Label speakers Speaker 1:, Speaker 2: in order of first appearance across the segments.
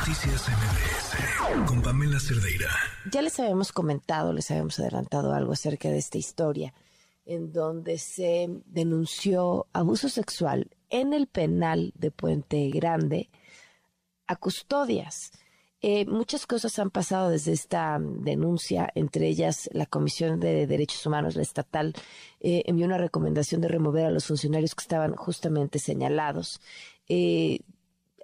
Speaker 1: Noticias MBS con Pamela Cerdeira.
Speaker 2: Ya les habíamos comentado, les habíamos adelantado algo acerca de esta historia en donde se denunció abuso sexual en el penal de Puente Grande a custodias. Eh, muchas cosas han pasado desde esta denuncia, entre ellas la Comisión de Derechos Humanos, la estatal, eh, envió una recomendación de remover a los funcionarios que estaban justamente señalados. Eh,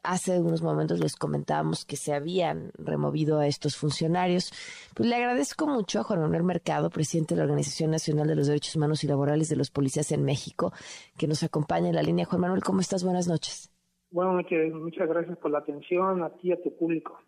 Speaker 2: hace unos momentos les comentábamos que se habían removido a estos funcionarios. Pues le agradezco mucho a Juan Manuel Mercado, presidente de la Organización Nacional de los Derechos Humanos y Laborales de los Policías en México, que nos acompaña en la línea. Juan Manuel, ¿cómo estás? Buenas noches.
Speaker 3: Buenas noches, muchas gracias por la atención a ti y a tu público.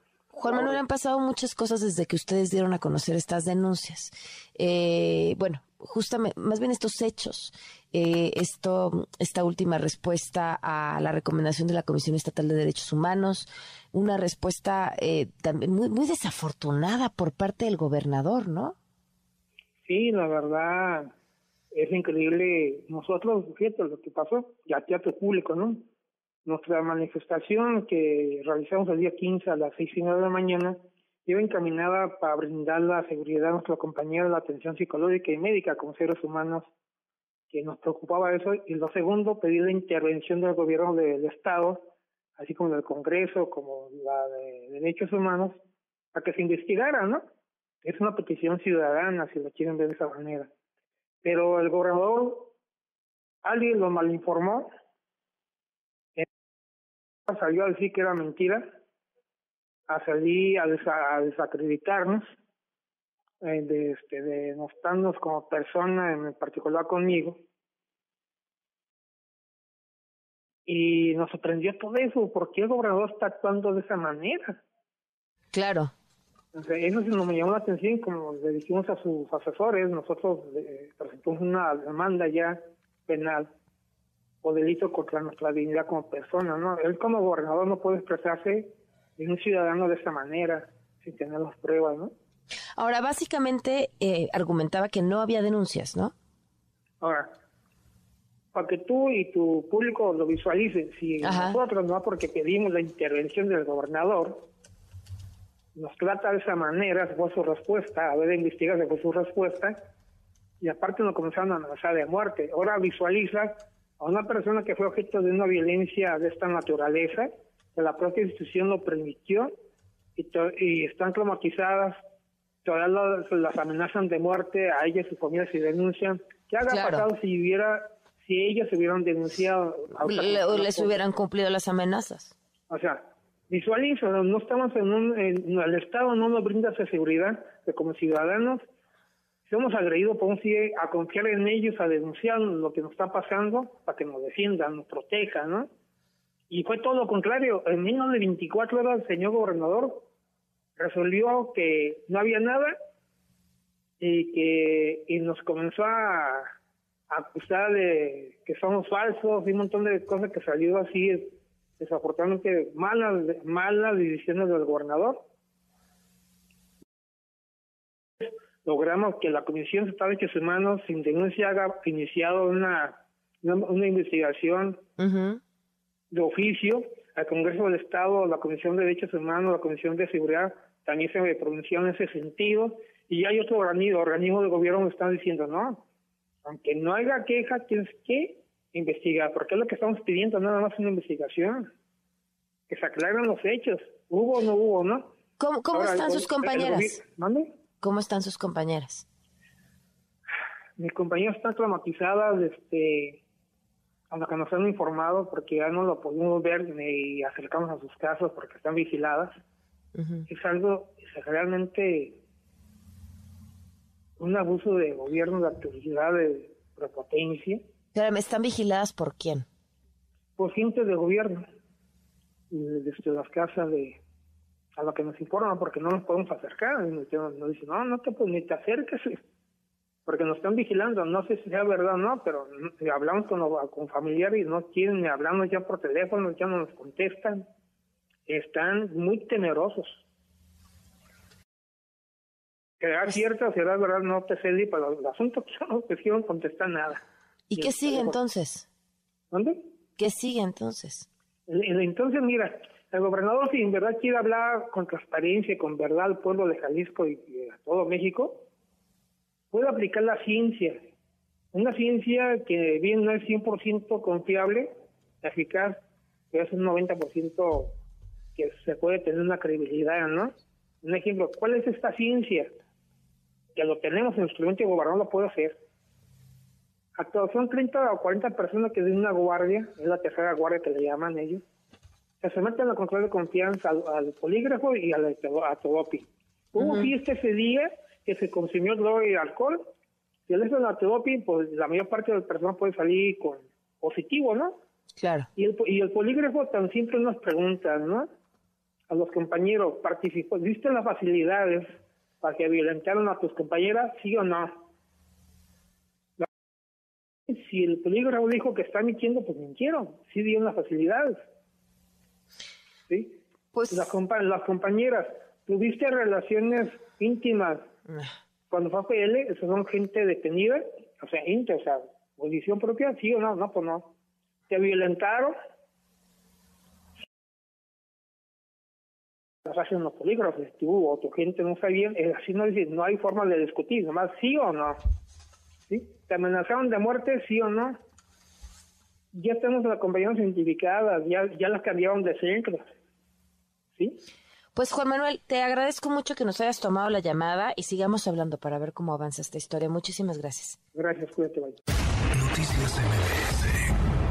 Speaker 2: Juan Manuel, han pasado muchas cosas desde que ustedes dieron a conocer estas denuncias. Eh, bueno, justamente, más bien estos hechos, eh, esto, esta última respuesta a la recomendación de la Comisión Estatal de Derechos Humanos, una respuesta eh, también muy, muy desafortunada por parte del gobernador, ¿no?
Speaker 3: Sí, la verdad es increíble. Nosotros, fíjate lo que pasó, ya teatro público, ¿no? Nuestra manifestación que realizamos el día 15 a las seis y media de la mañana iba encaminada para brindar la seguridad a nuestra compañía de la atención psicológica y médica como seres humanos, que nos preocupaba eso. Y lo segundo, pedir la intervención del gobierno del Estado, así como del Congreso, como la de Derechos Humanos, para que se investigara, ¿no? Es una petición ciudadana, si lo quieren ver de esa manera. Pero el gobernador, alguien lo malinformó, salió a decir que era mentira, a salir a, desacreditarnos, eh, de, este, de mostrarnos como persona, en particular conmigo. Y nos sorprendió todo eso, ¿por qué el gobernador está actuando de esa manera?
Speaker 2: Claro.
Speaker 3: eso sí nos llamó la atención, como le dijimos a sus asesores, nosotros eh, presentamos una demanda ya penal o delito contra nuestra dignidad como persona, ¿no? Él como gobernador no puede expresarse de un ciudadano de esa manera, sin tener las pruebas, ¿no?
Speaker 2: Ahora, básicamente eh, argumentaba que no había denuncias, ¿no?
Speaker 3: Ahora, para que tú y tu público lo visualicen, si nosotros, no porque pedimos la intervención del gobernador, nos trata de esa manera, fue su respuesta, a ver, investigar, fue su respuesta, y aparte nos comenzaron a amenazar de muerte. Ahora visualiza a una persona que fue objeto de una violencia de esta naturaleza, que la propia institución lo permitió y, están traumatizadas, todavía las, amenazan de muerte a ellas y su familia si denuncian. ¿Qué haga pasado si hubiera, si ellas hubieran denunciado?
Speaker 2: o les hubieran cumplido las amenazas.
Speaker 3: O sea, visualiza, no estamos en un, el Estado no nos brinda esa seguridad que como ciudadanos si hemos agredido, podemos ir a confiar en ellos, a denunciar lo que nos está pasando para que nos defiendan, nos protejan, ¿no? Y fue todo lo contrario. En menos de 24 horas el señor gobernador resolvió que no había nada y que y nos comenzó a, acusar de que somos falsos y un montón de cosas que salió así desafortunadamente malas malas decisiones del gobernador logramos que la Comisión Estatal de Derechos Humanos sin denuncia haya iniciado una, una, investigación de oficio al Congreso del Estado, la Comisión de Derechos Humanos, la Comisión de Seguridad también se pronunció en ese sentido y hay otro organismo, de gobierno que están diciendo no, aunque no haya queja, tienes que investigar, porque es lo que estamos pidiendo, nada más una investigación, que se aclaren los hechos, hubo o no hubo, ¿no?
Speaker 2: ¿Cómo, cómo están sus compañeras? ¿Cómo están sus compañeras?
Speaker 3: Mis compañeras están traumatizadas, este, a lo que nos han informado, porque ya no lo podemos ver ni acercamos a sus casas porque están vigiladas. Es algo es realmente un abuso de gobierno, de autoridad, de prepotencia.
Speaker 2: Pero están vigiladas por quién?
Speaker 3: Por gente de gobierno, desde las casas de a lo que nos informan porque no nos podemos acercar. Nos, dicen, no, no te, pues, ni te acerques, porque nos están vigilando. No sé si sea verdad o no, pero hablamos con, con familiares y no quieren ni hablamos ya por teléfono, ya no nos contestan. Están muy temerosos. Será cierto, será verdad, no te sé, pero el asunto que no quisieron contestar nada.
Speaker 2: ¿Y, qué sigue entonces?
Speaker 3: ¿Dónde?
Speaker 2: ¿Qué sigue entonces?
Speaker 3: Entonces, mira, el gobernador, si en verdad quiere hablar con transparencia y con verdad al pueblo de Jalisco y, a todo México, puede aplicar la ciencia. Una ciencia que bien no es 100% confiable, eficaz, pero es un 90% que se puede tener una credibilidad, ¿no? Un ejemplo, ¿cuál es esta ciencia? Que lo tenemos en nuestro mente, el gobernador lo puede hacer. Actual, son 30 o 40 personas que de una guardia, es la tercera guardia que le llaman ellos, se someten a control de confianza al, polígrafo y al a Todopi. Hubo fiesta ese día que se consumió droga y alcohol. Si le hacen la Todopi, pues la mayor parte de las personas puede salir con positivo, ¿no?
Speaker 2: Claro.
Speaker 3: Y el, y el polígrafo tan simple nos pregunta, ¿no? A los compañeros, participó, ¿viste las facilidades para que violentaron a tus compañeras? ¿Sí o no? Si el polígrafo dijo que está mintiendo, pues mintieron. Sí dieron las facilidades. ¿Sí? Pues las, las compañeras, ¿tuviste relaciones íntimas cuando fue a PL? Esas son gente detenida, o sea, íntima, o sea, posición propia, sí o no, no, pues no. ¿Te violentaron? Las hacen los polígrafos, tú o tu gente no sabía, así no, no hay forma de discutir, nomás sí o no. ¿Sí? ¿Te amenazaron de muerte, sí o no? Ya tenemos las compañeras identificadas, ya, ya las cambiaron de
Speaker 2: Pues Juan Manuel, te agradezco mucho que nos hayas tomado la llamada y sigamos hablando para ver cómo avanza esta historia. Muchísimas gracias.
Speaker 3: Gracias, cuídate,
Speaker 1: Noticias MBS